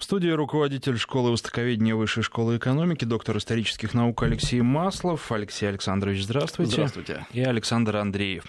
В студии руководитель школы востоковедения Высшей школы экономики, доктор исторических наук Алексей Маслов. Алексей Александрович, здравствуйте. Здравствуйте. И Александр Андреев.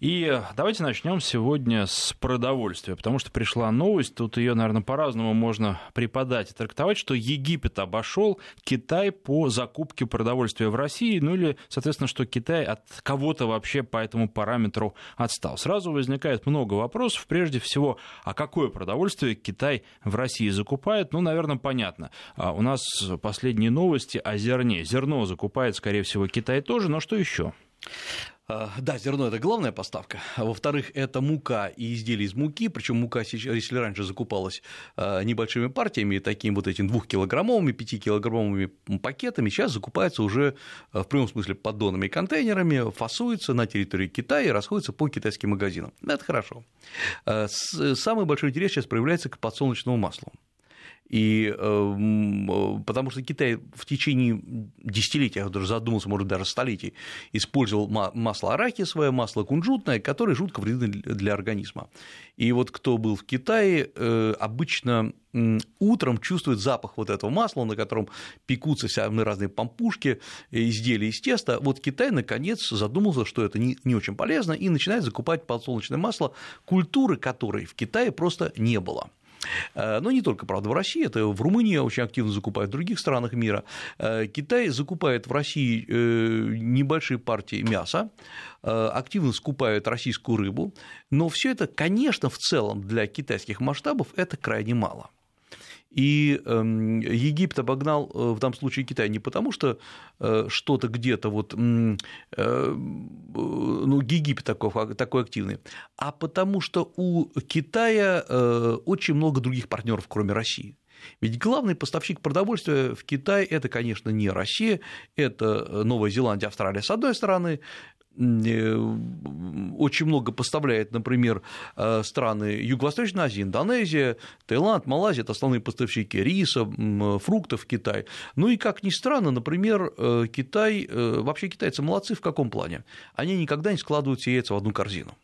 И давайте начнем сегодня с продовольствия, потому что пришла новость, тут ее, наверное, по-разному можно преподать и трактовать, что Египет обошел Китай по закупке продовольствия в России, ну или, соответственно, что Китай от кого-то вообще по этому параметру отстал. Сразу возникает много вопросов. Прежде всего, а какое продовольствие Китай в России закупает? Закупает, ну, наверное, понятно. А у нас последние новости о зерне. Зерно закупает, скорее всего, Китай тоже, но что еще? А, да, зерно это главная поставка. Во-вторых, это мука и изделия из муки. Причем мука, если раньше закупалась а, небольшими партиями, такими вот этими двухкилограммовыми, пятикилограммовыми пакетами, сейчас закупается уже а, в прямом смысле поддонами и контейнерами, фасуется на территории Китая и расходится по китайским магазинам. Это хорошо. Самый большой интерес сейчас проявляется к подсолнечному маслу. И, эм, э, потому что Китай в течение десятилетий, я даже задумался, может, даже столетий, использовал масло арахисовое, масло кунжутное, которое жутко вредно для организма. И вот кто был в Китае, э, обычно утром чувствует запах вот этого масла, на котором пекутся всякие разные пампушки, изделия из теста. Вот Китай, наконец, задумался, что это не, не очень полезно, и начинает закупать подсолнечное масло, культуры которой в Китае просто не было. Э, но не только, правда, в России, это в Румынии очень активно закупают, в других странах мира. Э, Китай закупает в России э, небольшие партии мяса, активно скупает российскую рыбу, но все это, конечно, в целом для китайских масштабов это крайне мало. И эм, Египет обогнал э, в данном случае Китай не потому, что э, что-то где-то вот, э, ну, Египет такой, такой активный, а потому что у Китая очень много других партнеров, кроме России. Ведь главный поставщик продовольствия в Китай это, конечно, не Россия, это Новая Зеландия, Австралия с одной стороны, очень много поставляет, например, э, страны Юго-Восточной Азии, Индонезия, Таиланд, Малайзия – это основные поставщики риса, фруктов Китай. Ну и, как ни странно, например, э, Китай, вообще китайцы молодцы в каком плане? Они никогда не складывают все яйца в одну корзину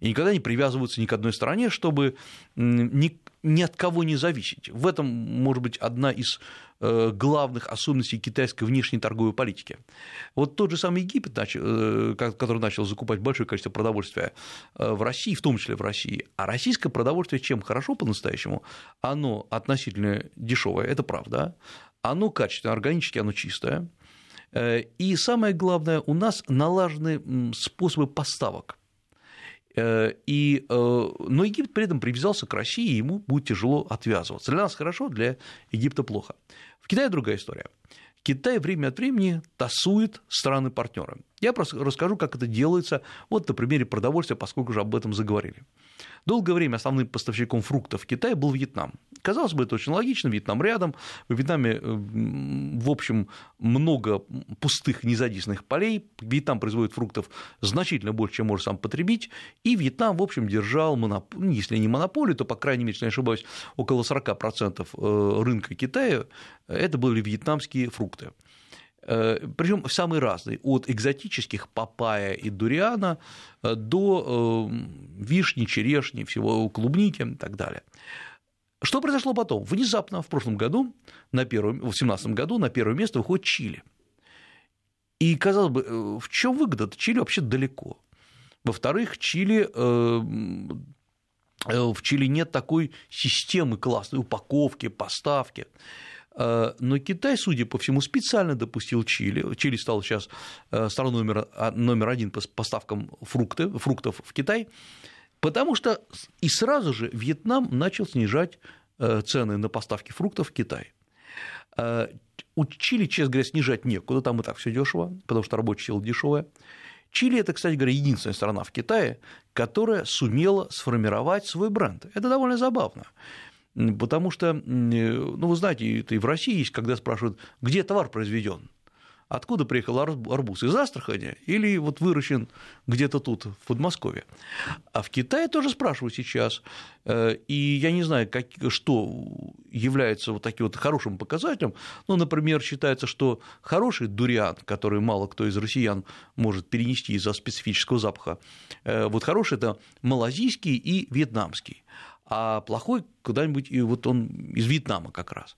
и никогда не привязываются ни к одной стране, чтобы ни, ни от кого не зависеть. В этом, может быть, одна из э, главных особенностей китайской внешней торговой политики. Вот тот же самый Египет, э, который начал закупать большое количество продовольствия э, в России, в том числе в России, а российское продовольствие чем хорошо по-настоящему? Оно относительно дешевое, это правда, оно качественное, органически, оно чистое, и самое главное, у нас налажены способы поставок. Э, и, э, но Египет при этом привязался к России, и ему будет тяжело отвязываться. Для нас хорошо, для Египта плохо. В Китае другая история. Китай время от времени тасует страны-партнеры. Я просто расскажу, как это делается, вот на примере продовольствия, поскольку уже об этом заговорили. Долгое время основным поставщиком фруктов в Китае был Вьетнам. Казалось бы, это очень логично, Вьетнам рядом, в Вьетнаме, э, в общем, много пустых незадействованных полей, Вьетнам производит фруктов значительно больше, чем может сам потребить, и Вьетнам, в общем, держал, моноп... Ну, если не монополию, то, по крайней мере, если не ошибаюсь, около 40% э, рынка Китая это были вьетнамские фрукты. Э, Причем самые разные, от экзотических папая и дуриана э, до э, вишни, черешни, всего клубники и так далее. Что произошло потом? Внезапно в прошлом году, на первом, в 2017 году на первое место выходит Чили. И, казалось бы, в чем выгода? Чили вообще далеко. Во-вторых, Чили в Чили нет такой системы классной упаковки, поставки. Э, но Китай, судя по всему, специально допустил Чили. Чили стал сейчас э, страной номер, а, номер один по поставкам фрукты, фруктов в Китай, потому что и сразу же Вьетнам начал снижать э, цены на поставки фруктов в Китай. У Чили, честно говоря, снижать некуда, там и так все дешево, потому что рабочая сила дешевая. Чили это, кстати говоря, единственная страна в Китае, которая сумела сформировать свой бренд. Это довольно забавно. Потому что, ну, вы знаете, это и в России есть, когда спрашивают, где товар произведен, откуда приехал арбуз, из Астрахани или вот выращен где-то тут, в Подмосковье. А в Китае тоже спрашивают сейчас, э, и я не знаю, как, что является вот таким вот хорошим показателем, ну, например, считается, что хороший дуриан, который мало кто из россиян может перенести из-за специфического запаха, э, вот хороший – это малазийский и вьетнамский, а плохой куда-нибудь, и вот он из Вьетнама как раз.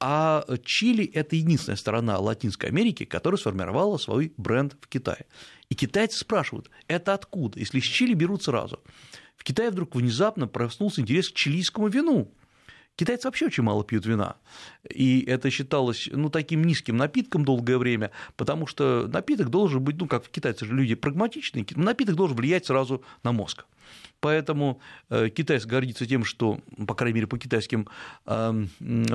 А Чили – это единственная страна Латинской Америки, которая сформировала свой бренд в Китае. И китайцы спрашивают, это откуда, если с Чили берут сразу? В Китае вдруг внезапно проснулся интерес к чилийскому вину. Китайцы вообще очень мало пьют вина, и это считалось ну, таким низким напитком долгое время, потому что напиток должен быть, ну, как китайцы же люди прагматичные, напиток должен влиять сразу на мозг. Поэтому э, китайцы гордится тем, что, по крайней мере, по китайским эм,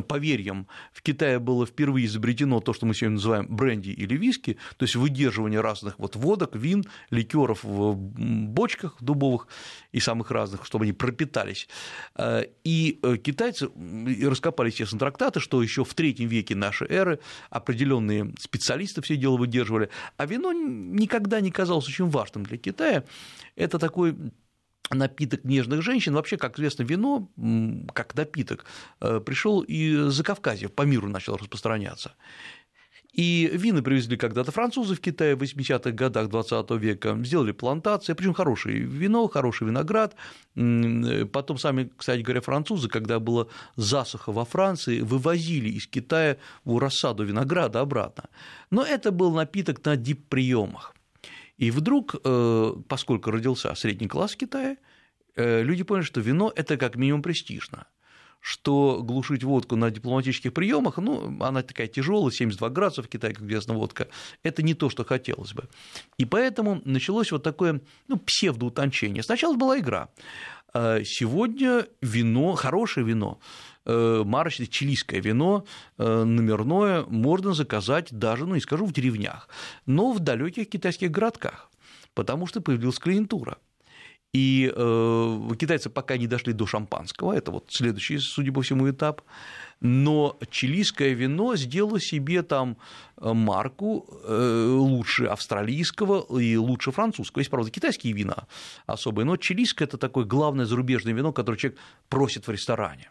поверьям, в Китае было впервые изобретено то, что мы сегодня называем бренди или виски, то есть выдерживание разных вот водок, вин, ликеров в бочках дубовых и самых разных, чтобы они пропитались. Э, и э, китайцы раскопали, естественно, трактаты, что еще в третьем веке нашей эры определенные специалисты все дело выдерживали, а вино никогда не казалось очень важным для Китая. Это такой напиток нежных женщин, вообще, как известно, вино, как напиток, э, пришел из Закавказья, по миру начал распространяться. И вина привезли когда-то французы в Китай в 80-х годах 20 века, сделали плантации, причем хорошее вино, хороший виноград. Потом сами, кстати говоря, французы, когда была засуха во Франции, вывозили из Китая в рассаду винограда обратно. Но это был напиток на дип-приемах. И вдруг, э, поскольку родился средний класс в Китае, э, люди поняли, что вино – это как минимум престижно что глушить водку на дипломатических приемах, ну, она такая тяжелая, 72 градуса в Китае, как известно, водка, это не то, что хотелось бы. И поэтому началось вот такое ну, псевдоутончение. Сначала была игра. А сегодня вино, хорошее вино, Э, марочное чилийское вино э, номерное можно заказать даже, ну не скажу в деревнях, но в далеких китайских городках, потому что появилась клиентура. И э, китайцы пока не дошли до шампанского, это вот следующий, судя по всему, этап. Но чилийское вино сделало себе там марку лучше австралийского и лучше французского. Есть, правда, китайские вина особые, но чилийское – это такое главное зарубежное вино, которое человек просит в ресторане.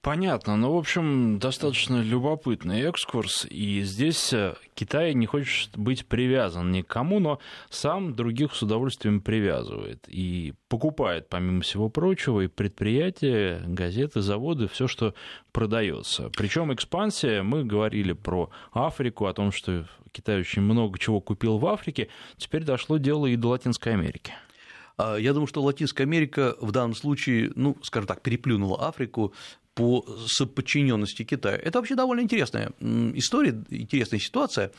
Понятно. Ну, в общем, достаточно любопытный экскурс. И здесь э, Китай не хочет быть привязан ни к кому, но сам других с удовольствием привязывает. И покупает, помимо всего прочего, и предприятия, газеты, заводы, все, что продается. Причем экспансия, мы говорили про Африку, о том, что Китай очень много чего купил в Африке. Теперь дошло дело и до Латинской Америки. А, я думаю, что Латинская Америка в данном случае, ну, скажем так, переплюнула Африку по соподчиненности Китая. Это вообще довольно интересная история, интересная ситуация,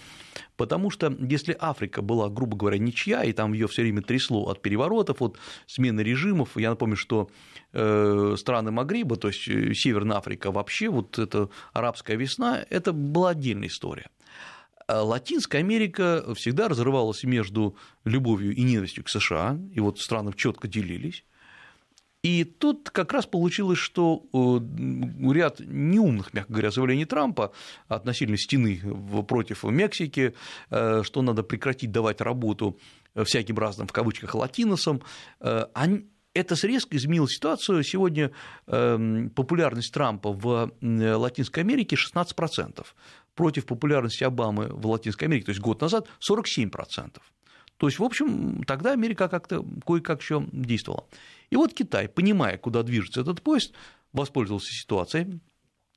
потому что если Африка была, грубо говоря, ничья, и там ее все время трясло от переворотов, от смены режимов, я напомню, что э, страны Магриба, то есть э, Северная Африка вообще, вот эта арабская весна, это была отдельная история. А Латинская Америка всегда разрывалась между любовью и ненавистью к США, и вот страны четко делились. И тут как раз получилось, что э, ряд неумных, мягко говоря, заявлений Трампа относительно стены против Мексики, э, что надо прекратить давать работу всяким разным, в кавычках, латиносам, э, это резко изменило ситуацию. Сегодня популярность Трампа в Латинской Америке 16%, против популярности Обамы в Латинской Америке, то есть год назад 47%. То есть, в общем, тогда Америка как-то кое-как еще действовала. И вот Китай, понимая, куда движется этот поезд, воспользовался ситуацией,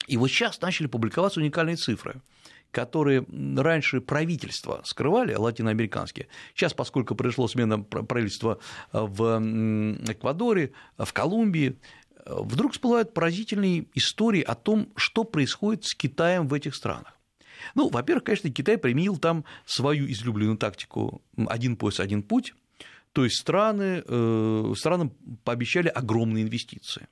и вот сейчас начали публиковаться уникальные цифры которые раньше правительства скрывали, латиноамериканские. Сейчас, поскольку произошла смена правительства в Эквадоре, в Колумбии, вдруг всплывают поразительные истории о том, что происходит с Китаем в этих странах. Ну, во-первых, конечно, Китай применил там свою излюбленную тактику «один пояс, один путь», то есть страны, э, странам пообещали огромные инвестиции.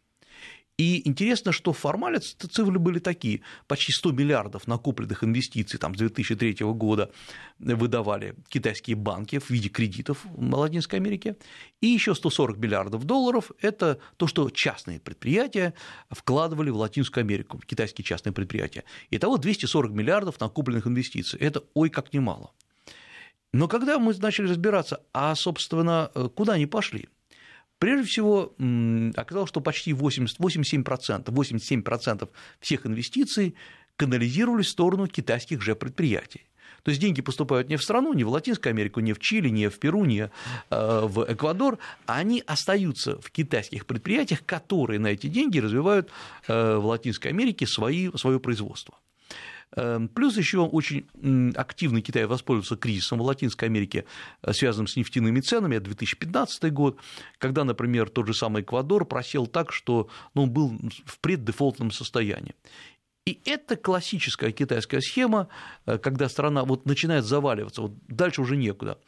И интересно, что формально цифры были такие. Почти 100 миллиардов накопленных инвестиций там, с 2003 года выдавали китайские банки в виде кредитов в Латинской Америке. И еще 140 миллиардов долларов – это то, что частные предприятия вкладывали в Латинскую Америку, китайские частные предприятия. Итого 240 миллиардов накопленных инвестиций. Это ой как немало. Но когда мы начали разбираться, а, собственно, э, куда они пошли? Прежде всего, оказалось, что почти 80, 87%, 87% всех инвестиций канализировались в сторону китайских же предприятий. То есть деньги поступают не в страну, не в Латинскую Америку, не в Чили, не в Перу, не э, в Эквадор, а они остаются в китайских предприятиях, которые на эти деньги развивают э, в Латинской Америке свои, свое производство. Эм, плюс еще очень активно Китай воспользовался кризисом в Латинской Америке, э, связанным с нефтяными ценами, это 2015 год, когда, например, тот же самый Эквадор просел так, что ну, он был в преддефолтном состоянии. И это классическая китайская схема, э, когда страна вот начинает заваливаться, вот дальше уже некуда.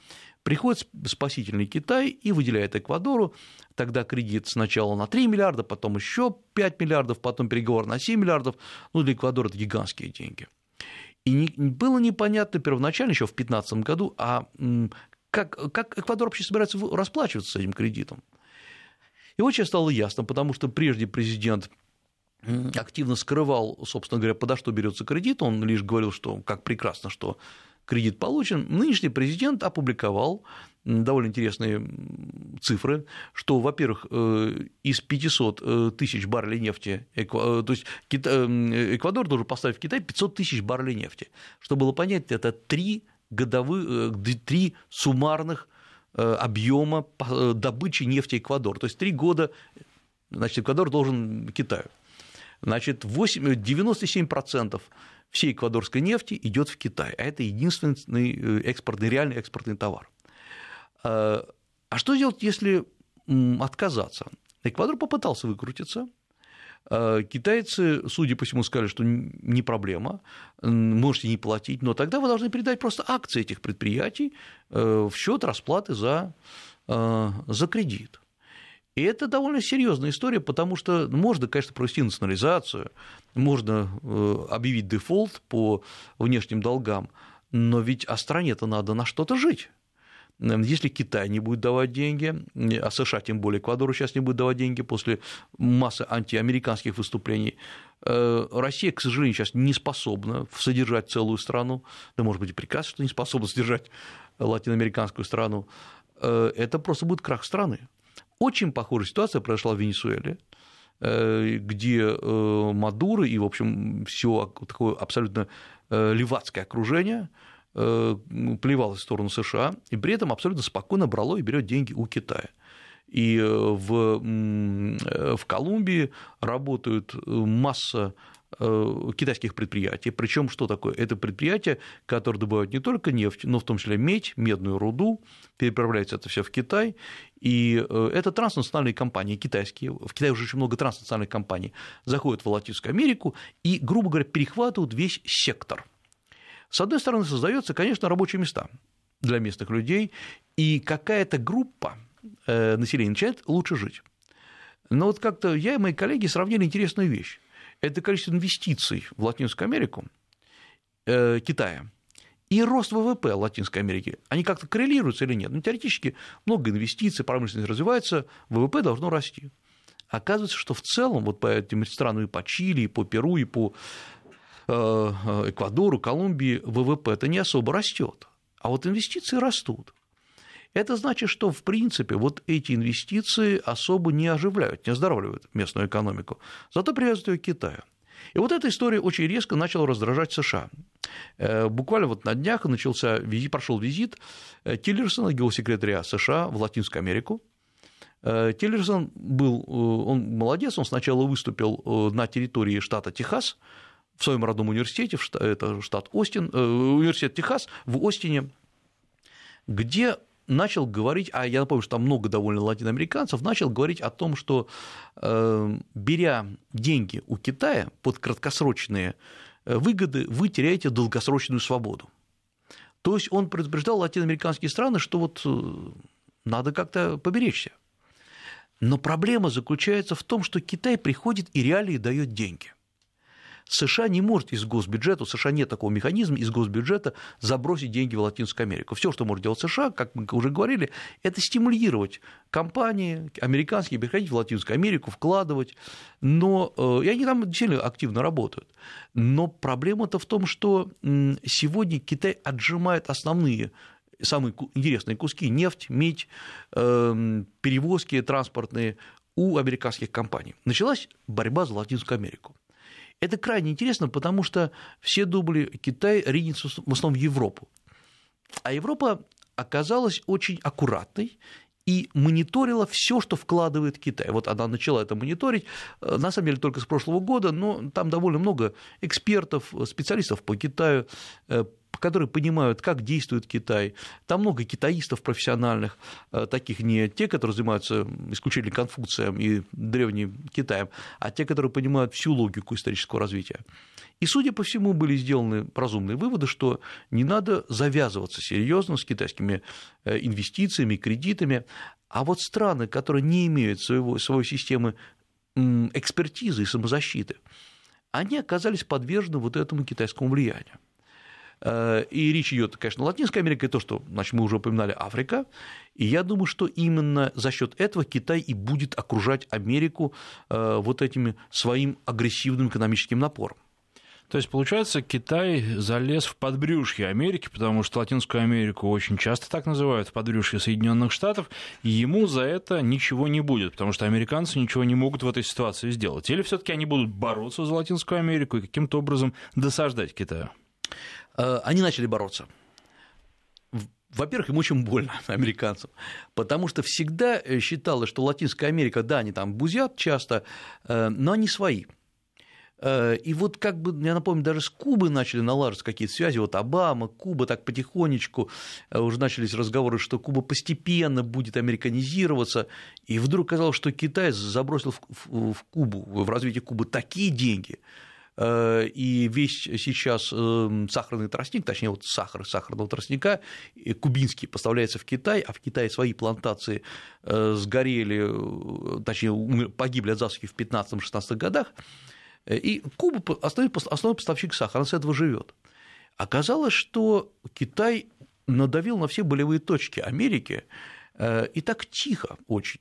Приходит спасительный Китай и выделяет Эквадору, тогда кредит сначала на 3 миллиарда, потом еще 5 миллиардов, потом переговор на 7 миллиардов, ну для Эквадора это гигантские деньги. И не, было непонятно первоначально, еще в 2015 году, а как, как Эквадор вообще собирается расплачиваться с этим кредитом. И очень стало ясно, потому что прежде президент активно скрывал, собственно говоря, подо что берется кредит, он лишь говорил, что как прекрасно, что кредит получен. Нынешний президент опубликовал довольно интересные цифры, что, во-первых, э, из 500 э, тысяч баррелей нефти, э, то есть Эквадор должен поставить в Китай 500 тысяч баррелей нефти. Чтобы было понять, это три годовых, три суммарных объема добычи нефти Эквадор. То есть три года значит, Эквадор должен Китаю. Значит, 8, 97% всей эквадорской нефти идет в Китай, а это единственный э, экспортный, реальный экспортный товар. А, а что делать, если отказаться? Эквадор попытался выкрутиться, а, Китайцы, судя по всему, сказали, что не проблема, можете не платить, но тогда вы должны передать просто акции этих предприятий э, в счет расплаты за, э, за кредит. И это довольно серьезная история, потому что можно, конечно, провести национализацию, можно э, объявить дефолт по внешним долгам, но ведь о стране-то надо на что-то жить. Если Китай не будет давать деньги, а США, тем более Эквадору сейчас не будет давать деньги после массы антиамериканских выступлений, э, Россия, к сожалению, сейчас не способна содержать целую страну, да, может быть, и прекрасно, что не способна содержать латиноамериканскую страну, э, это просто будет крах страны. Очень похожая ситуация произошла в Венесуэле, э, где э, Мадуро и, в общем, все такое абсолютно э, левацкое окружение плевалось в сторону США, и при этом абсолютно спокойно брало и берет деньги у Китая. И в, в Колумбии работают масса китайских предприятий. Причем что такое? Это предприятия, которые добывают не только нефть, но в том числе медь, медную руду, переправляется это все в Китай. И э, это транснациональные компании китайские, в Китае уже очень много транснациональных компаний, заходят в Латинскую Америку и, грубо говоря, перехватывают весь сектор. С одной стороны, создаются, конечно, рабочие места для местных людей, и какая-то группа э, населения начинает лучше жить. Но вот как-то я и мои коллеги сравнили интересную вещь это количество инвестиций в Латинскую Америку э, Китая и рост ВВП Латинской Америки, они как-то коррелируются или нет? Ну, теоретически много инвестиций, промышленность развивается, ВВП должно расти. Оказывается, что в целом вот по этим странам и по Чили, и по Перу, и по э, Эквадору, Колумбии ВВП это не особо растет, а вот инвестиции растут. Это значит, что, в принципе, вот эти инвестиции особо не оживляют, не оздоравливают местную экономику, зато привязывают ее к Китаю. И вот эта история очень резко начала раздражать США. Э, буквально вот на днях начался прошел визит э, Тиллерсона, геосекретаря США в Латинскую Америку. Э, Тиллерсон был, он молодец, он сначала выступил на территории штата Техас, в своем родном университете, это штат Остин, университет Техас в Остине, где начал говорить, а я напомню, что там много довольно латиноамериканцев, начал говорить о том, что э, беря деньги у Китая под краткосрочные э, выгоды, вы теряете долгосрочную свободу. То есть он предупреждал латиноамериканские страны, что вот э, надо как-то поберечься. Но проблема заключается в том, что Китай приходит и реалии дает деньги – США не может из госбюджета, у США нет такого механизма из госбюджета забросить деньги в Латинскую Америку. Все, что может делать США, как мы уже говорили, это стимулировать компании американские приходить в Латинскую Америку, вкладывать, но, э, и они там действительно активно работают. Но проблема-то в том, что сегодня Китай отжимает основные самые интересные куски – нефть, медь, эм, перевозки транспортные у американских компаний. Началась борьба за Латинскую Америку. Это крайне интересно, потому что все думали, Китай ринется в основном в Европу. А Европа оказалась очень аккуратной и мониторила все, что вкладывает Китай. Вот она начала это мониторить, э, на самом деле только с прошлого года, но там довольно много экспертов, специалистов по Китаю, э, которые понимают, как действует Китай. Там много китаистов профессиональных, э, таких не те, которые занимаются исключительно Конфуцием и древним Китаем, а те, которые понимают всю логику исторического развития. И, судя по всему, были сделаны разумные выводы, что не надо завязываться серьезно с китайскими э, инвестициями, кредитами, а вот страны, которые не имеют своего, своей системы экспертизы и самозащиты, они оказались подвержены вот этому китайскому влиянию. Э, и речь идет, конечно, Латинская Америка, и то, что значит, мы уже упоминали, Африка. И я думаю, что именно за счет этого Китай и будет окружать Америку э, вот этим своим агрессивным экономическим напором. То есть, получается, Китай залез в подбрюшье Америки, потому что Латинскую Америку очень часто так называют, в подбрюшье Соединенных Штатов, и ему за это ничего не будет, потому что американцы ничего не могут в этой ситуации сделать. Или все таки они будут бороться за Латинскую Америку и каким-то образом досаждать Китаю? Э, они начали бороться. Во-первых, им очень больно, американцам, потому что всегда э, считалось, что Латинская Америка, да, они там бузят часто, э, но они свои. И вот как бы, я напомню, даже с Кубы начали налаживаться какие-то связи, вот Обама, Куба так потихонечку, уже начались разговоры, что Куба постепенно будет американизироваться, и вдруг казалось, что Китай забросил в Кубу, в развитие Кубы такие деньги, и весь сейчас эм, сахарный тростник, точнее, вот сахар сахарного тростника кубинский поставляется в Китай, а в Китае свои плантации э, сгорели, э, точнее, погибли от засухи в 15-16 годах, и Куба основной поставщик сахара, она с этого живет. Оказалось, что Китай надавил на все болевые точки Америки, и так тихо очень.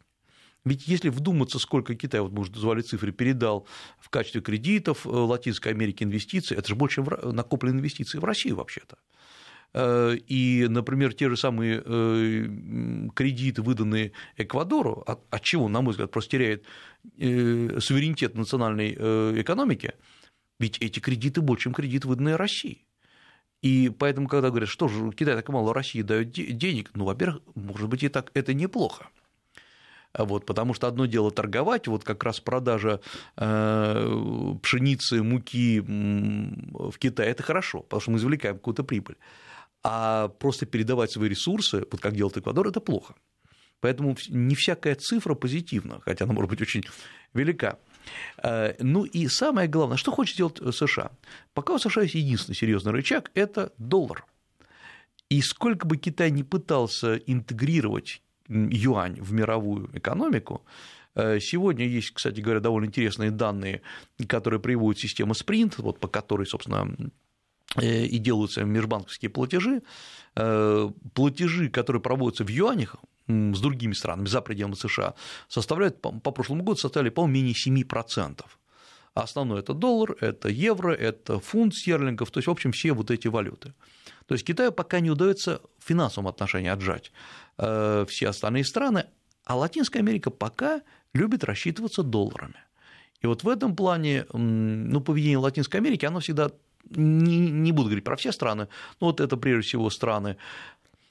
Ведь если вдуматься, сколько Китай, вот мы уже назвали цифры, передал в качестве кредитов э, Латинской Америке инвестиций, это же больше, чем накопленные инвестиции в Россию вообще-то. Э, и, например, те же самые э, кредиты, выданные Эквадору, от чего, на мой взгляд, просто теряет суверенитет национальной экономики, ведь эти кредиты больше, чем кредиты, выданные России. И поэтому, когда говорят, что же Китай так мало России дает денег, ну, во-первых, может быть, и так это неплохо. Вот, потому что одно дело торговать, вот как раз продажа э, пшеницы, муки в Китае, это хорошо, потому что мы извлекаем какую-то прибыль. А просто передавать свои ресурсы, вот как делает Эквадор, это плохо. Поэтому не всякая цифра позитивна, хотя она может быть очень велика. Э, ну и самое главное, что хочет сделать США? Пока у США есть единственный серьезный рычаг – это доллар. И сколько бы Китай не пытался интегрировать юань в мировую экономику. Э, сегодня есть, кстати говоря, довольно интересные данные, которые приводит система Sprint, вот по которой, собственно, э, и делаются межбанковские платежи. Э, платежи, которые проводятся в юанях с другими странами за пределами США, составляют, по прошлому году составили, по-моему, менее 7%. Основной это доллар, это евро, это фунт стерлингов, то есть, в общем, все вот эти валюты. То есть Китаю пока не удается в финансовом отношении отжать э, все остальные страны, а Латинская Америка пока любит рассчитываться долларами. И вот в этом плане ну, поведение Латинской Америки, оно всегда, не, не буду говорить про все страны, но вот это прежде всего страны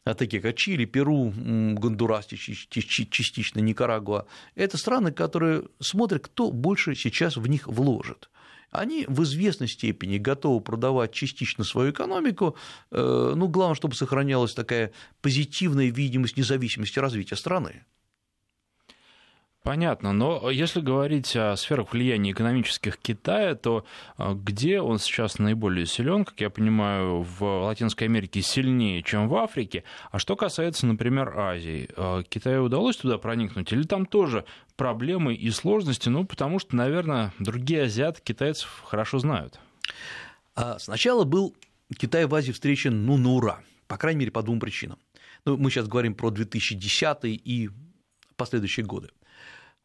э, такие как Чили, Перу, Гондурас, частично Никарагуа, это страны, которые смотрят, кто больше сейчас в них вложит они в известной степени готовы продавать частично свою экономику, э, ну, главное, чтобы сохранялась такая позитивная видимость независимости развития страны. Понятно, но если говорить о сферах влияния экономических Китая, то а, где он сейчас наиболее силен, как я понимаю, в Латинской Америке сильнее, чем в Африке. А что касается, например, Азии, а, Китаю удалось туда проникнуть, или там тоже проблемы и сложности, ну, потому что, наверное, другие азиаты китайцев хорошо знают. А сначала был Китай в Азии встречен, ну, на ура, по крайней мере, по двум причинам. Ну, мы сейчас говорим про 2010 и последующие годы.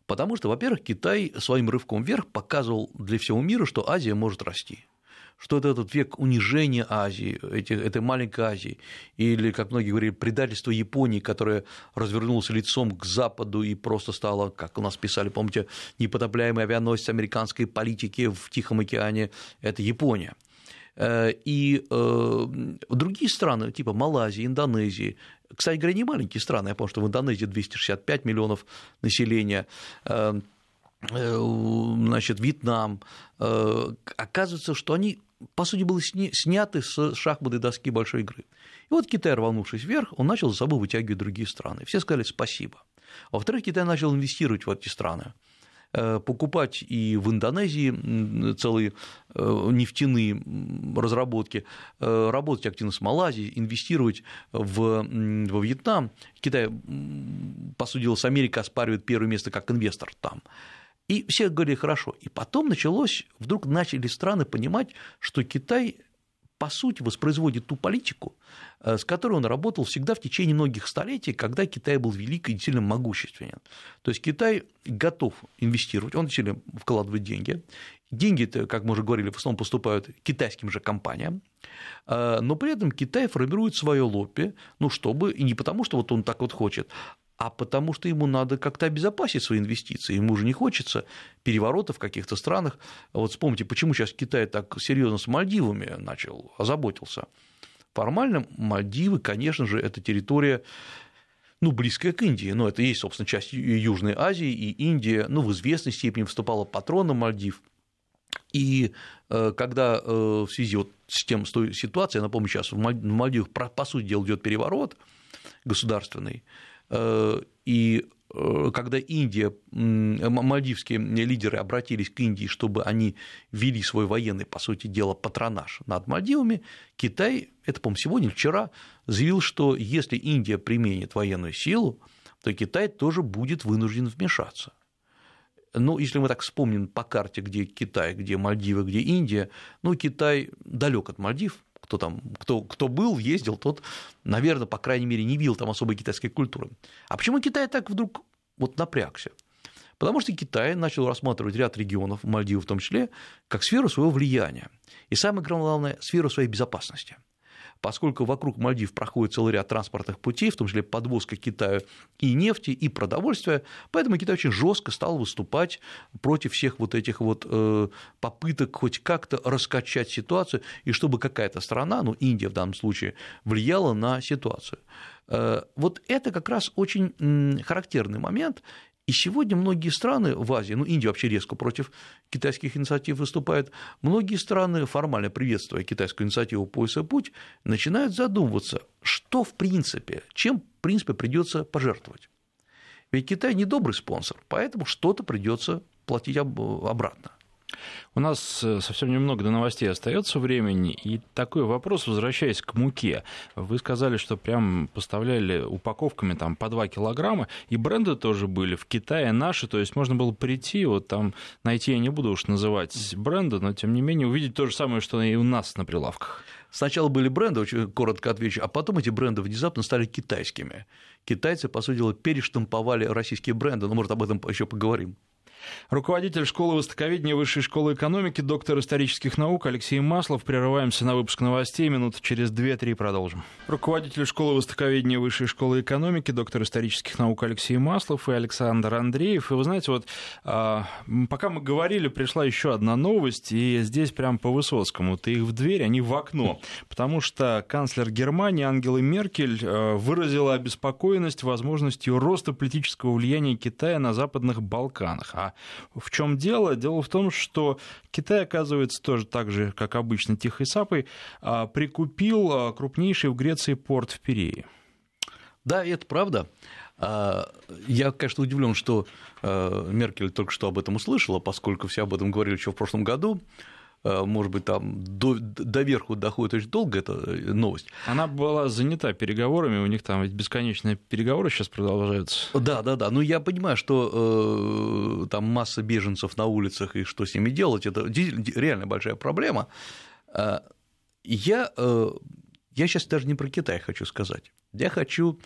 Потому что, во-первых, Китай своим рывком вверх показывал для всего мира, что Азия может расти. что это этот век унижения Азии, этой маленькой Азии, или, как многие говорили, предательство Японии, которое развернулось лицом к Западу и просто стало, как у нас писали, помните, непотопляемый авианосец американской политики в Тихом океане, это Япония. Э, и э, другие страны, типа Малайзии, Индонезии, кстати говоря, не маленькие страны, я помню, что в Индонезии 265 миллионов населения, э, значит, Вьетнам, оказывается, что они, по сути, были сняты с шахматной доски большой игры. И вот Китай, рванувшись вверх, он начал за собой вытягивать другие страны. Все сказали спасибо. Во-вторых, Китай начал инвестировать в эти страны. Э, покупать и в Индонезии целые э, нефтяные разработки, э, работать активно с Малайзией, инвестировать в, во Вьетнам. Китай, по сути дела, с Америкой оспаривает первое место как инвестор там. И все говорили хорошо. И потом началось, вдруг начали страны понимать, что Китай по сути, воспроизводит ту политику, э, с которой он работал всегда в течение многих столетий, когда Китай был велик и сильно могущественен. То есть Китай готов инвестировать, он сильно вкладывает деньги. деньги как мы уже говорили, в основном поступают китайским же компаниям, э, но при этом Китай формирует свое лобби, ну, чтобы, и не потому, что вот он так вот хочет, а потому что ему надо как-то обезопасить свои инвестиции. Ему уже не хочется переворота в каких-то странах. Вот вспомните, почему сейчас Китай так серьезно с Мальдивами начал, озаботился. Формально Мальдивы, конечно же, это территория ну, близкая к Индии, но это и есть, собственно, часть Южной Азии, и Индия, ну, в известной степени выступала патроном Мальдив. И э, когда э, в связи вот с тем, с той ситуацией, я напомню, сейчас в Мальдивах, по сути дела, идет переворот государственный, и э, когда Индия, мальдивские лидеры обратились к Индии, чтобы они вели свой военный, по сути дела, патронаж над Мальдивами, Китай, это, по-моему, сегодня, вчера, заявил, что если Индия применит военную силу, то Китай тоже будет вынужден вмешаться. Ну, если мы так вспомним по карте, где Китай, где Мальдивы, где Индия, ну, Китай далек от Мальдив, кто там, кто, кто был, ездил, тот, наверное, по крайней мере, не видел там особой китайской культуры. А почему Китай так вдруг вот напрягся? Потому что Китай начал рассматривать ряд регионов, Мальдивы в том числе, как сферу своего влияния. И самое главное, сферу своей безопасности поскольку вокруг Мальдив проходит целый ряд транспортных путей, в том числе подвозка Китаю и нефти, и продовольствия, поэтому Китай очень жестко стал выступать против всех вот этих вот э, попыток хоть как-то раскачать ситуацию, и чтобы какая-то страна, ну, Индия в данном случае, влияла на ситуацию. Э, вот это как раз очень характерный момент, и сегодня многие страны в Азии, ну, Индия вообще резко против китайских инициатив выступает, многие страны, формально приветствуя китайскую инициативу «Пояс и путь», начинают задумываться, что в принципе, чем в принципе придется пожертвовать. Ведь Китай не добрый спонсор, поэтому что-то придется платить обратно. У нас э, совсем немного до новостей остается времени, и такой вопрос, возвращаясь к муке. Вы сказали, что прям поставляли упаковками там по 2 килограмма, и бренды тоже были в Китае наши, то есть можно было прийти, вот там найти, я не буду уж называть бренды, но тем не менее увидеть то же самое, что и у нас на прилавках. Сначала были бренды, очень коротко отвечу, а потом эти бренды внезапно стали китайскими. Китайцы, по сути дела, перештамповали российские бренды, но, может, об этом еще поговорим. Руководитель школы востоковедения Высшей школы экономики, доктор исторических наук Алексей Маслов. Прерываемся на выпуск новостей. Минут через 2-3 продолжим. Руководитель школы востоковедения Высшей школы экономики, доктор исторических наук Алексей Маслов и Александр Андреев. И вы знаете, вот а, пока мы говорили, пришла еще одна новость, и здесь прям по Высоцкому. Ты их в дверь, они в окно. Потому что канцлер Германии Ангела Меркель а, выразила обеспокоенность возможностью роста политического влияния Китая на Западных Балканах. А в чем дело? Дело в том, что Китай, оказывается, тоже так же, как обычно, тихой сапой, а, прикупил а, крупнейший в Греции порт в Пирее. Да, это правда. А, я, конечно, удивлен, что Меркель только что об этом услышала, поскольку все об этом говорили еще в прошлом году. Э, может быть, там до, доверху доходит очень долго эта э, новость. Она была занята переговорами, у них там ведь бесконечные переговоры сейчас продолжаются. Да, да, да. Ну, я понимаю, что э, там масса беженцев на улицах, и что с ними делать, это реально большая проблема. Э, я, э, я сейчас даже не про Китай хочу сказать. Я хочу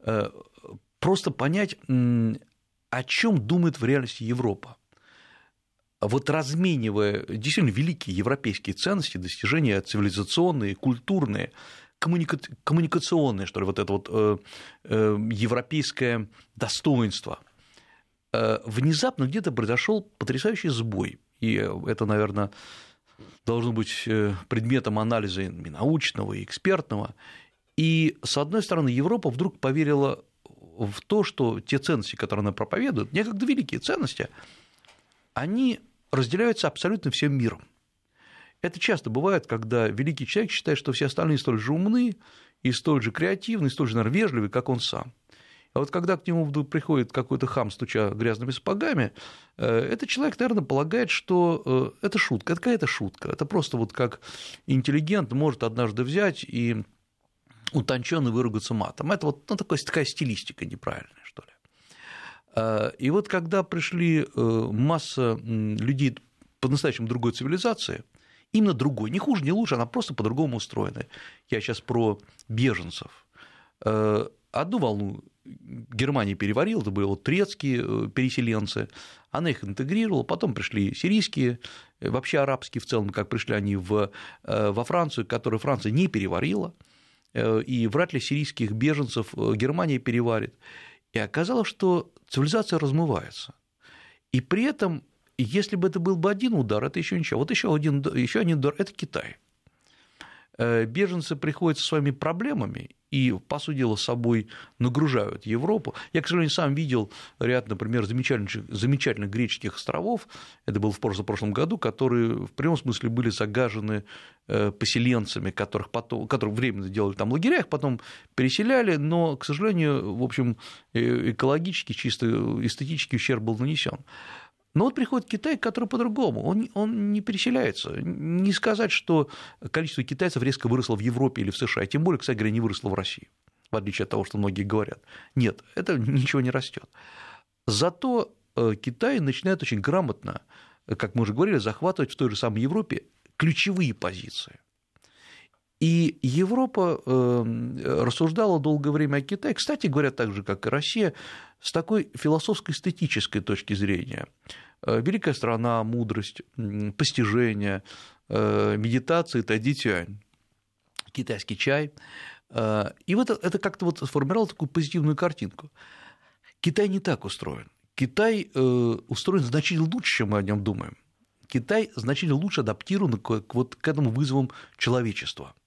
э, просто понять, о чем думает в реальности Европа вот разменивая действительно великие европейские ценности, достижения цивилизационные, культурные, коммуника... коммуникационные, что ли, вот это вот э, э, европейское достоинство, э, внезапно где-то произошел потрясающий сбой. И это, наверное, должно быть э, предметом анализа и научного, и экспертного. И, с одной стороны, Европа вдруг поверила в то, что те ценности, которые она проповедует, некогда великие ценности, они разделяются абсолютно всем миром. Это часто бывает, когда великий человек считает, что все остальные столь же умны, и столь же креативны, и столь же, наверное, как он сам. А вот когда к нему приходит какой-то хам, стуча грязными сапогами, э, этот человек, наверное, полагает, что э, это шутка, это какая-то шутка. Это просто вот как интеллигент может однажды взять и утонченно выругаться матом. Это вот ну, такая, такая стилистика неправильная, и вот когда пришли масса людей по-настоящему другой цивилизации, именно другой, не хуже, не лучше, она просто по-другому устроена. Я сейчас про беженцев. Одну волну Германия переварила, это были вот турецкие э, переселенцы, она их интегрировала, потом пришли сирийские, э, вообще арабские в целом, как пришли они в, э, во Францию, которую Франция не переварила, и вряд ли сирийских беженцев Германия переварит. И оказалось, что цивилизация размывается. И при этом, если бы это был бы один удар, это еще ничего. Вот еще один, еще один удар – это Китай. Беженцы приходят со своими проблемами, и, по сути дела, собой нагружают Европу. Я, к сожалению, сам видел ряд, например, замечательных, замечательных греческих островов, это было в прошлом году, которые в прямом смысле были загажены э, поселенцами, которых, потом, которых временно делали там лагеря, их потом переселяли, но, к сожалению, в общем, э, экологически, чисто эстетический ущерб был нанесен. Но вот приходит Китай, который по-другому, он, он не переселяется. Не сказать, что количество китайцев резко выросло в Европе или в США, тем более, кстати говоря, не выросло в России, в отличие от того, что многие говорят. Нет, это ничего не растет. Зато э, Китай начинает очень грамотно, как мы уже говорили, захватывать в той же самой Европе ключевые позиции. И Европа эм, рассуждала долгое время о Китае, кстати говоря, так же, как и Россия, с такой философско-эстетической точки зрения. Э, великая страна, мудрость, постижение, э, медитации, тайдитюань, китайский чай. Э, и вот это как-то вот сформировало такую позитивную картинку. Китай не так устроен. Китай устроен значительно лучше, чем мы о нем думаем. Китай значительно лучше адаптирован к, вот к этому вызовам человечества –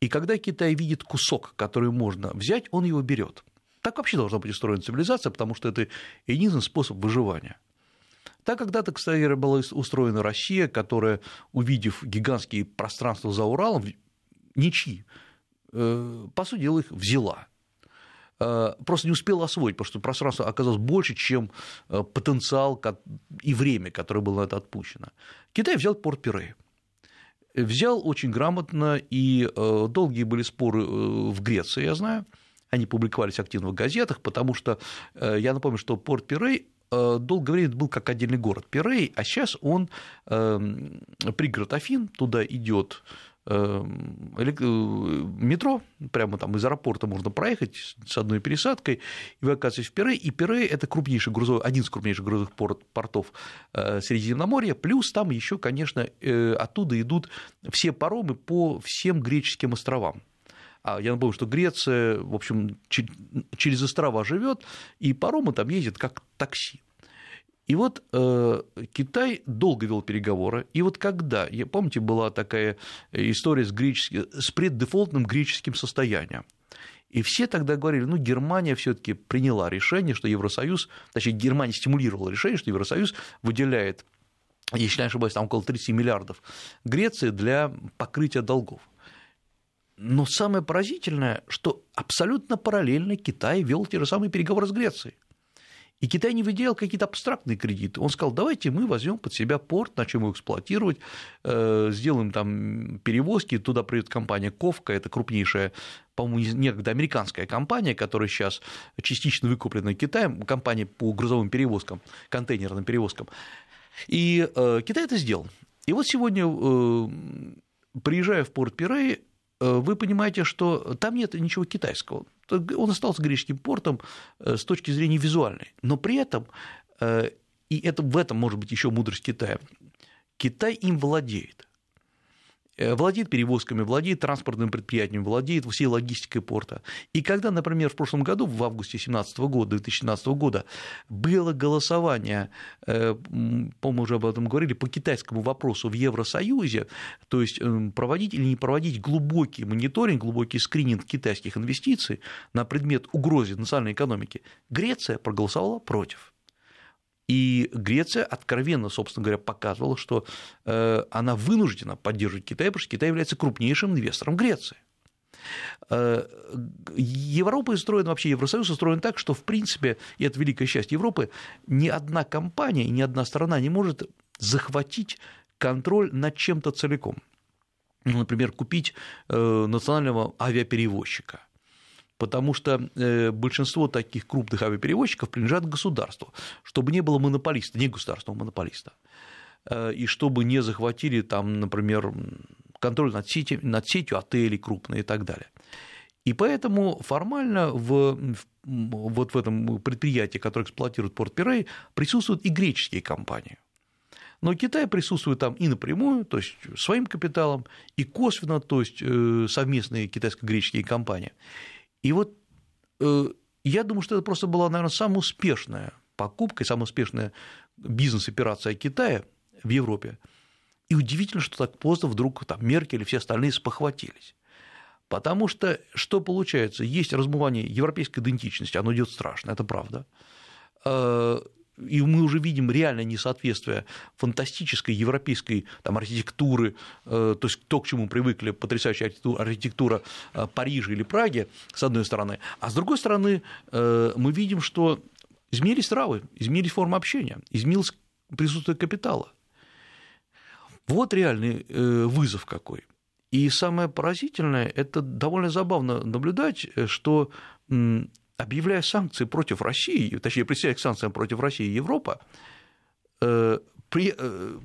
и когда Китай видит кусок, который можно взять, он его берет. Так вообще должна быть устроена цивилизация, потому что это единственный способ выживания. Так когда-то, кстати, была устроена Россия, которая, увидев гигантские пространства за Уралом, ничьи, э, по сути дела, их взяла. Э, просто не успела освоить, потому что пространство оказалось больше, чем э, потенциал и время, которое было на это отпущено. Китай взял порт Пирей взял очень грамотно, и э, долгие были споры э, в Греции, я знаю, они публиковались активно в газетах, потому что, э, я напомню, что порт Пирей долгое время был как отдельный город Пирей, а сейчас он эм, пригород Афин, туда идет метро, прямо там из аэропорта можно проехать с одной пересадкой, и вы оказываетесь в Пире, и Пире – это крупнейший грузовой, один из крупнейших грузовых портов э, Средиземноморья, плюс там еще, конечно, э, оттуда идут все паромы по всем греческим островам. А я напомню, что Греция, в общем, через острова живет, и паромы там ездят как такси. И вот э, Китай долго вел переговоры, и вот когда, я, помните, была такая история с, греческим, с преддефолтным греческим состоянием, и все тогда говорили, ну, Германия все таки приняла решение, что Евросоюз, точнее, Германия стимулировала решение, что Евросоюз выделяет, если не ошибаюсь, там около 30 миллиардов Греции для покрытия долгов. Но самое поразительное, что абсолютно параллельно Китай вел те же самые переговоры с Грецией. И Китай не выделял какие-то абстрактные кредиты. Он сказал, давайте мы возьмем под себя порт, начнем его эксплуатировать, э, сделаем там перевозки, туда придет компания Ковка, это крупнейшая, по-моему, некогда американская компания, которая сейчас частично выкуплена Китаем, компания по грузовым перевозкам, контейнерным перевозкам. И э, Китай это сделал. И вот сегодня, э, приезжая в порт Пирей, вы понимаете, что там нет ничего китайского он остался греческим портом э, с точки зрения визуальной, но при этом э, и это, в этом может быть еще мудрость Китая, Китай им владеет. Э, владеет перевозками, владеет транспортным предприятием, владеет всей логистикой порта. И когда, например, в прошлом году, в августе 2017 года, 2017 года, было голосование, э, по-моему, уже об этом говорили, по китайскому вопросу в Евросоюзе, то есть эм, проводить или не проводить глубокий мониторинг, глубокий скрининг китайских инвестиций на предмет угрозы национальной экономики, Греция проголосовала против. И Греция откровенно, собственно говоря, показывала, что э, она вынуждена поддерживать Китай, потому что Китай является крупнейшим инвестором Греции. Э, Европа устроена, вообще Евросоюз устроен так, что, в принципе, и это великое счастье Европы, ни одна компания, ни одна страна не может захватить контроль над чем-то целиком. Ну, например, купить э, национального авиаперевозчика потому что э, большинство таких крупных авиаперевозчиков принадлежат государству, чтобы не было монополиста, не государственного монополиста, э, и чтобы не захватили там, например, контроль над сетью, над сетью отелей крупные и так далее. И поэтому формально в, вот в этом предприятии, которое эксплуатирует порт Пирей, присутствуют и греческие компании. Но Китай присутствует там и напрямую, то есть своим капиталом, и косвенно, то есть э, совместные китайско-греческие компании. И вот э, я думаю, что это просто была, наверное, самая успешная покупка и самая успешная бизнес-операция Китая в Европе. И удивительно, что так поздно вдруг там Меркель и все остальные спохватились. Потому что что получается? Есть размывание европейской идентичности, оно идет страшно, это правда. И мы уже видим реальное несоответствие фантастической европейской там, архитектуры, э, то есть то, к чему привыкли потрясающая архитектура, архитектура э, Парижа или Праги, с одной стороны, а с другой стороны э, мы видим, что изменились травы, изменились формы общения, изменилось присутствие капитала. Вот реальный вызов какой. И самое поразительное, это довольно забавно наблюдать, что объявляя санкции против России, точнее, присягая к санкциям против России и Европа, э, при, э,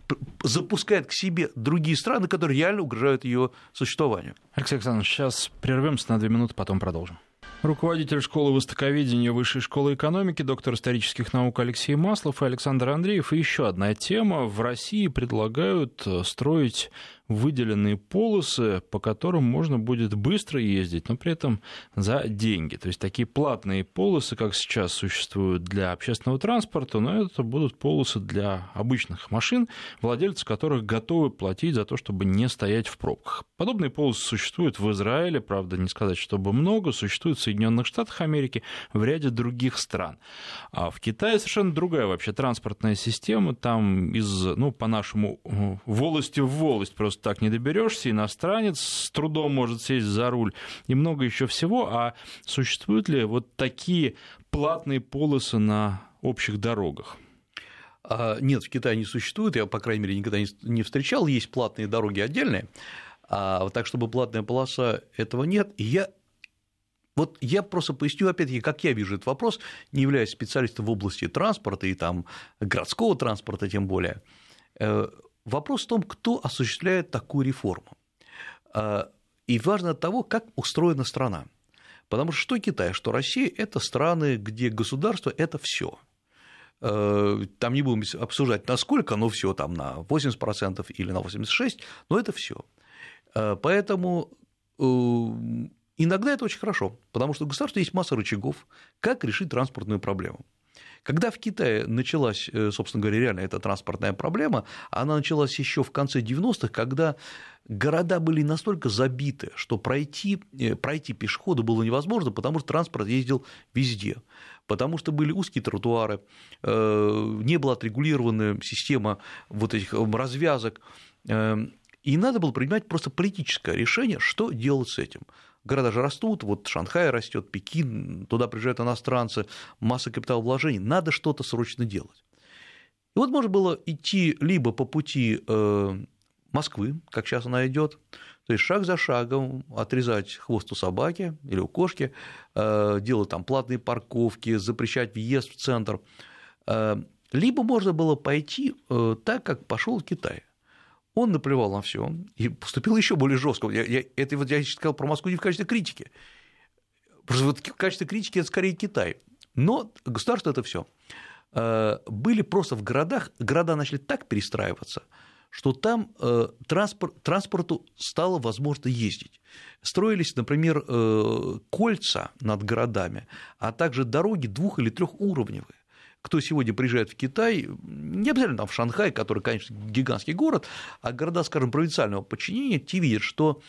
запускает к себе другие страны, которые реально угрожают ее существованию. Алексей Александрович, сейчас прервемся на две минуты, потом продолжим. Руководитель школы востоковедения Высшей школы экономики, доктор исторических наук Алексей Маслов и Александр Андреев. И еще одна тема. В России предлагают э, строить выделенные полосы, по которым можно будет быстро ездить, но при этом за деньги. То есть такие платные полосы, как сейчас существуют для общественного транспорта, но это будут полосы для обычных машин, владельцы которых готовы платить за то, чтобы не стоять в пробках. Подобные полосы существуют в Израиле, правда, не сказать, чтобы много, существуют в Соединенных Штатах Америки, в ряде других стран. А в Китае совершенно другая вообще транспортная система, там из, ну, по-нашему, волости в волость просто так не доберешься, иностранец с трудом может сесть за руль и много еще всего. А существуют ли вот такие платные полосы на общих дорогах? А, нет, в Китае не существует, я, по крайней мере, никогда не встречал, есть платные дороги отдельные, а так, чтобы платная полоса, этого нет. И я вот я просто поясню, опять-таки, как я вижу этот вопрос, не являясь специалистом в области транспорта и там городского транспорта тем более. Вопрос в том, кто осуществляет такую реформу. А, и важно того, как устроена страна. Потому что что Китай, что Россия – это страны, где государство – это все. А, там не будем обсуждать, насколько, но все там на 80% или на 86%, но это все. А, поэтому э, иногда это очень хорошо, потому что у государства есть масса рычагов, как решить транспортную проблему. Когда в Китае началась, э, собственно говоря, реально эта транспортная проблема, она началась еще в конце 90-х, когда города были настолько забиты, что пройти, э, пройти пешеходу было невозможно, потому что транспорт ездил везде, потому что были узкие тротуары, э, не была отрегулирована система вот этих развязок, и надо было принимать просто политическое решение, что делать с этим города же растут, вот Шанхай растет, Пекин, туда приезжают иностранцы, масса капиталовложений, надо что-то срочно делать. И вот можно было идти либо по пути э, Москвы, как сейчас она идет, то есть шаг за шагом отрезать хвост у собаки или у кошки, э, делать там платные парковки, запрещать въезд в центр. Э, либо можно было пойти так, как пошел Китай. Он наплевал на все и поступил еще более жестко. Я, я, это вот я сказал про Москву не в качестве критики. Просто вот в качестве критики это скорее Китай. Но государство это все. были просто в городах, города начали так перестраиваться, что там транспорт, транспорту стало возможно ездить. Строились, например, кольца над городами, а также дороги двух- или трехуровневые кто сегодня приезжает в Китай, не обязательно там в Шанхай, который, конечно, гигантский город, а города, скажем, провинциального подчинения, те видят, что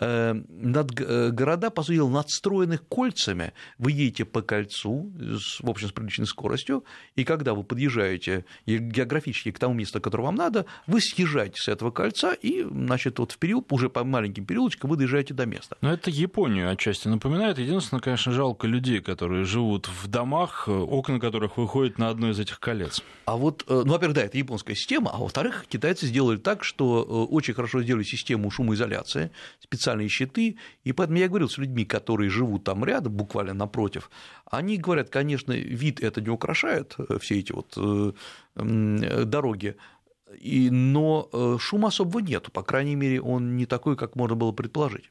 над, э, города, по сути дела, надстроены кольцами. Вы едете по кольцу, в общем, с приличной скоростью, и когда вы подъезжаете географически к тому месту, которое вам надо, вы съезжаете с этого кольца, и, значит, вот в период, уже по маленьким переулочкам вы доезжаете до места. Но это Японию отчасти напоминает. Единственное, конечно, жалко людей, которые живут в домах, окна которых выходят на одно из этих колец. А вот, э, ну, во-первых, да, это японская система, а во-вторых, китайцы сделали так, что очень хорошо сделали систему шумоизоляции, специально специальные щиты, и поэтому я говорил с людьми, которые живут там рядом, буквально напротив, они говорят, конечно, вид это не украшает, э, все эти вот э, дороги, и, но э, шума особого нету, по крайней мере, он не такой, как можно было предположить.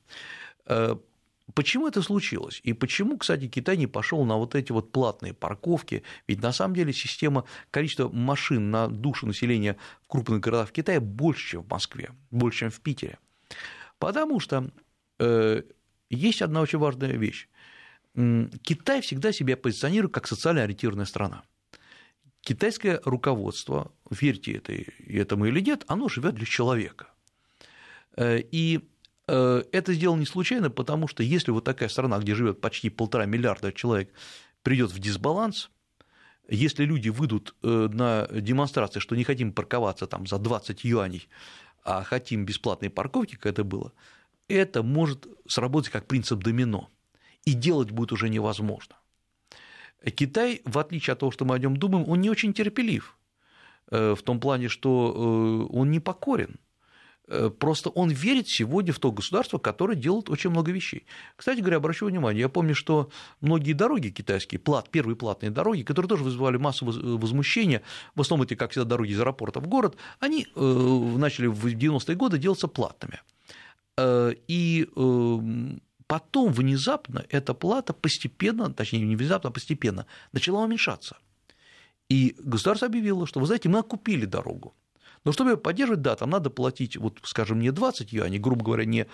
Почему это случилось? И почему, кстати, Китай не пошел на вот эти вот платные парковки? Ведь на самом деле система количества машин на душу населения в крупных городах Китая больше, чем в Москве, больше, чем в Питере. Потому что э, есть одна очень важная вещь. Китай всегда себя позиционирует как социально ориентированная страна. Китайское руководство, верьте это, этому или нет, оно живет для человека. Э, и э, это сделано не случайно, потому что если вот такая страна, где живет почти полтора миллиарда человек, придет в дисбаланс, если люди выйдут на демонстрации, что не хотим парковаться там за 20 юаней, а хотим бесплатной парковки, как это было, это может сработать как принцип домино, и делать будет уже невозможно. Китай, в отличие от того, что мы о нем думаем, он не очень терпелив, э, в том плане, что э, он не покорен – просто он верит сегодня в то государство, которое делает очень много вещей. Кстати говоря, обращу внимание, я помню, что многие дороги китайские, плат, первые платные дороги, которые тоже вызывали массу возмущения, в основном эти, как всегда, дороги из аэропорта в город, они э, начали в 90-е годы делаться платными. Э, и потом внезапно эта плата постепенно, точнее, не внезапно, а постепенно начала уменьшаться. И государство объявило, что, вы знаете, мы окупили дорогу. Но чтобы ее поддерживать, да, там надо платить, вот, скажем, не 20 юаней, грубо говоря, не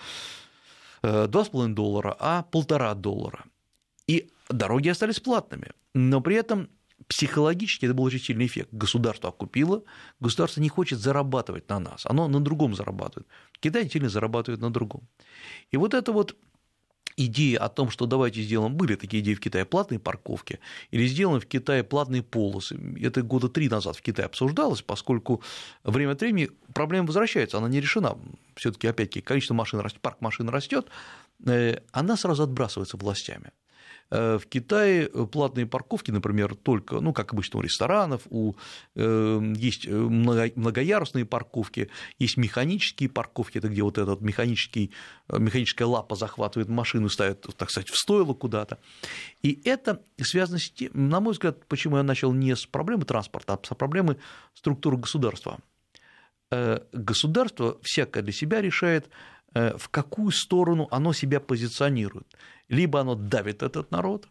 2,5 э, доллара, а полтора доллара. И дороги остались платными. Но при этом психологически это был очень сильный эффект. Государство окупило, государство не хочет зарабатывать на нас, оно на другом зарабатывает. Китай сильно зарабатывает на другом. И вот это вот идея о том, что давайте сделаем, были такие идеи в Китае, платные парковки, или сделаем в Китае платные полосы. Это года три назад в Китае обсуждалось, поскольку время от времени проблема возвращается, она не решена. все таки опять-таки, количество машин растет, парк машин растет, э, она сразу отбрасывается властями. Э, в Китае э, платные парковки, например, только, ну, как обычно, у ресторанов, у, э, есть многоярусные парковки, есть механические парковки, это где вот этот механический, механическая лапа захватывает машину, ставит, так сказать, в стойло куда-то. И это связано с тем, на мой взгляд, почему я начал не с проблемы транспорта, а с проблемы структуры государства. Государство всякое для себя решает, в какую сторону оно себя позиционирует. Либо оно давит этот народ,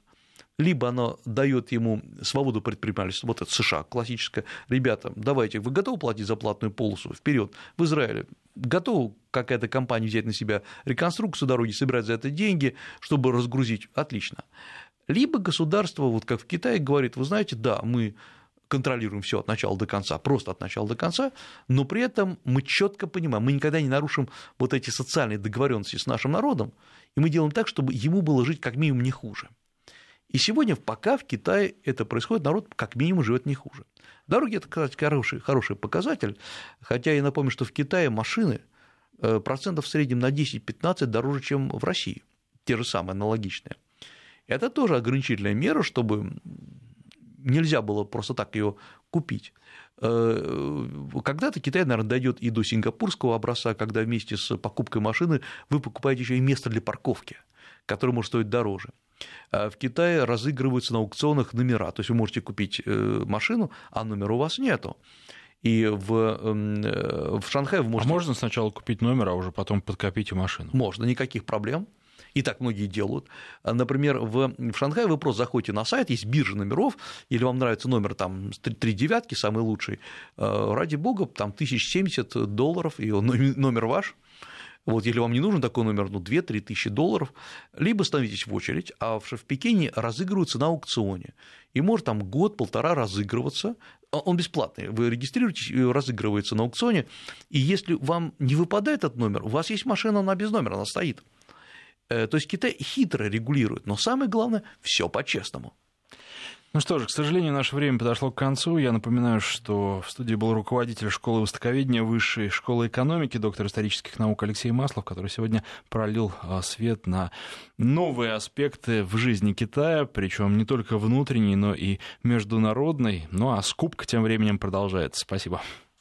либо оно дает ему свободу предпринимательства, вот это США классическое, ребята, давайте, вы готовы платить за платную полосу? Вперед. В Израиле, готовы какая-то компания взять на себя реконструкцию дороги, собирать за это деньги, чтобы разгрузить, отлично. Либо государство, вот как в Китае, говорит, вы знаете, да, мы контролируем все от начала до конца, просто от начала до конца, но при этом мы четко понимаем, мы никогда не нарушим вот эти социальные договоренности с нашим народом, и мы делаем так, чтобы ему было жить как минимум не хуже. И сегодня, пока в Китае это происходит, народ как минимум живет не хуже. Дороги – это, кстати, хороший, хороший показатель, хотя я напомню, что в Китае машины э, процентов в среднем на 10-15 дороже, чем в России, те же самые аналогичные. Это тоже ограничительная мера, чтобы нельзя было просто так ее купить. Э, когда-то Китай, наверное, дойдет и до сингапурского образца, когда вместе с покупкой машины вы покупаете еще и место для парковки, которое может стоить дороже. А в Китае разыгрываются на аукционах номера, то есть вы можете купить э, машину, а номера у вас нету. И в, эм, э, в Шанхае вы можете... А можно сначала купить номер, а уже потом подкопить и машину? Можно, никаких проблем. И так многие делают. Например, в, в Шанхае вы просто заходите на сайт, есть биржа номеров, или вам нравится номер там три девятки, самый лучший, э, ради бога, там 1070 долларов, и номер ваш, вот, если вам не нужен такой номер, ну, 2-3 тысячи долларов, либо становитесь в очередь, а в, в Пекине разыгрываются на аукционе. И может там год-полтора разыгрываться, а он бесплатный, вы регистрируетесь, разыгрывается на аукционе, и если вам не выпадает этот номер, у вас есть машина, она без номера, она стоит. Э, то есть Китай хитро регулирует, но самое главное, все по-честному. Ну что же, к сожалению, наше время подошло к концу. Я напоминаю, что в студии был руководитель школы востоковедения Высшей школы экономики, доктор исторических наук Алексей Маслов, который сегодня пролил а, свет на новые аспекты в жизни Китая, причем не только внутренней, но и международной. Ну а скупка тем временем продолжается. Спасибо.